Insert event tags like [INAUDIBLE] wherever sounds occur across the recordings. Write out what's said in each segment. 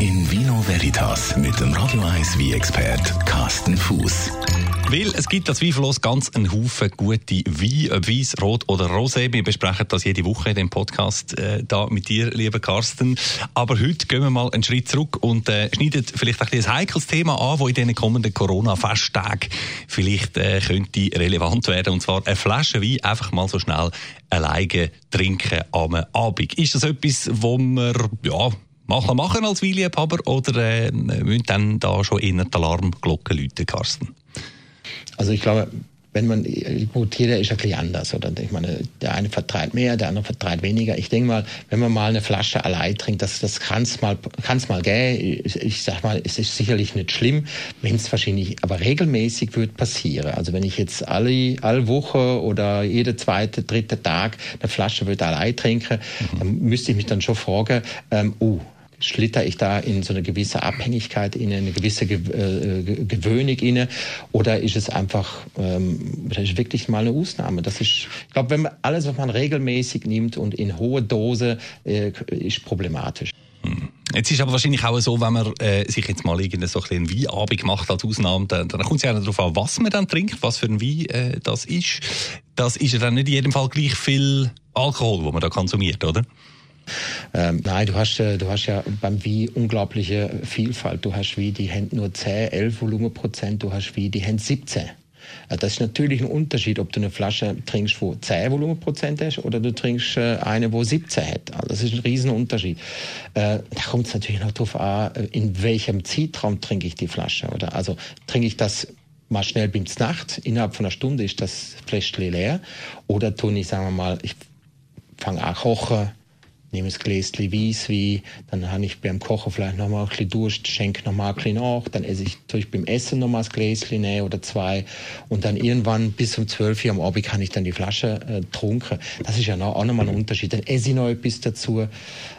In Vino Veritas mit dem Radio 1 wie expert Carsten Fuß. Weil es gibt da zweifellos ganz einen Haufen gute Wein, ob Weiss, Rot oder Rosé. Wir besprechen das jede Woche in dem Podcast äh, da mit dir, lieber Carsten. Aber heute gehen wir mal einen Schritt zurück und äh, schneiden vielleicht ein, ein heikles Thema an, das in den kommenden Corona-Festtagen vielleicht äh, könnte relevant werden. Und zwar eine Flasche Wein einfach mal so schnell alleine trinken am Abend. Ist das etwas, wo man ja, machen, machen als Weinliebhaber oder äh, müssen dann da schon in die Alarmglocken läuten, Carsten? Also ich glaube, wenn man, gut, jeder ist ja ein anders, oder? Ich meine, der eine vertreibt mehr, der andere vertreibt weniger. Ich denke mal, wenn man mal eine Flasche allein trinkt, das, das kann es mal, kann's mal gehen. Ich, ich sag mal, es ist sicherlich nicht schlimm, wenn es wahrscheinlich, aber regelmäßig wird passieren. Also wenn ich jetzt alle, alle Woche oder jede zweite, dritte Tag eine Flasche wird allein trinke, mhm. dann müsste ich mich dann schon fragen, ähm, uh, schlitter ich da in so eine gewisse Abhängigkeit in eine gewisse äh, Gewöhnung inne oder ist es einfach ähm, das ist wirklich mal eine Ausnahme das ist ich glaube wenn man alles was man regelmäßig nimmt und in hohe Dose äh, ist problematisch hm. Jetzt ist aber wahrscheinlich auch so, wenn man äh, sich jetzt mal irgendeinen so ein Weinabend macht als Ausnahme, dann, dann kommt es ja darauf an, was man dann trinkt, was für ein Wein äh, das ist. Das ist ja dann nicht in jedem Fall gleich viel Alkohol, wo man da konsumiert, oder? Ähm, nein, du hast, äh, du hast ja beim Wein unglaubliche Vielfalt. Du hast wie die haben nur 10, 11 Volumenprozent, du hast wie die haben 17. Äh, das ist natürlich ein Unterschied, ob du eine Flasche trinkst, wo 10 Volumenprozent hast, oder du trinkst äh, eine, wo 17 hat. Also das ist ein Riesenunterschied. Da kommt es natürlich noch darauf an, in welchem Zeitraum trinke ich die Flasche. Oder? Also trinke ich das mal schnell bis Nacht, innerhalb von einer Stunde ist das Fläschchen leer. Oder tue ich, sagen wir mal, ich fange an kochen, nehme ein Gläschen Weisswein, dann habe ich beim Kochen vielleicht noch mal ein bisschen Durst, schenke noch mal ein bisschen nach, dann esse ich natürlich beim Essen noch mal ein Gläschen nehmen oder zwei und dann irgendwann bis um 12 Uhr am Abend kann ich dann die Flasche äh, trunken. Das ist ja noch, auch noch mal ein Unterschied. Dann esse ich noch etwas dazu.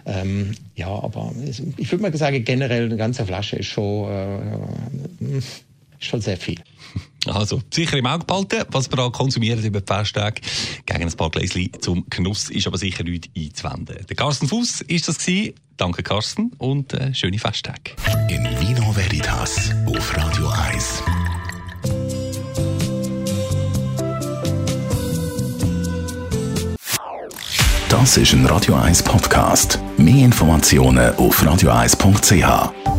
Ähm, ja, aber ich würde mal sagen, generell eine ganze Flasche ist schon, äh, ist schon sehr viel. [LAUGHS] Also, sicher im Auge behalten, was wir konsumieren über die Festtage. Gegen ein paar Gläschen zum Genuss ist aber sicher nichts einzuwenden. Der Carsten Fuß ist das gewesen. Danke, Carsten, und äh, schöne Festtage. In Vino Veritas auf Radio 1. Das ist ein Radio 1 Podcast. Mehr Informationen auf radio1.ch.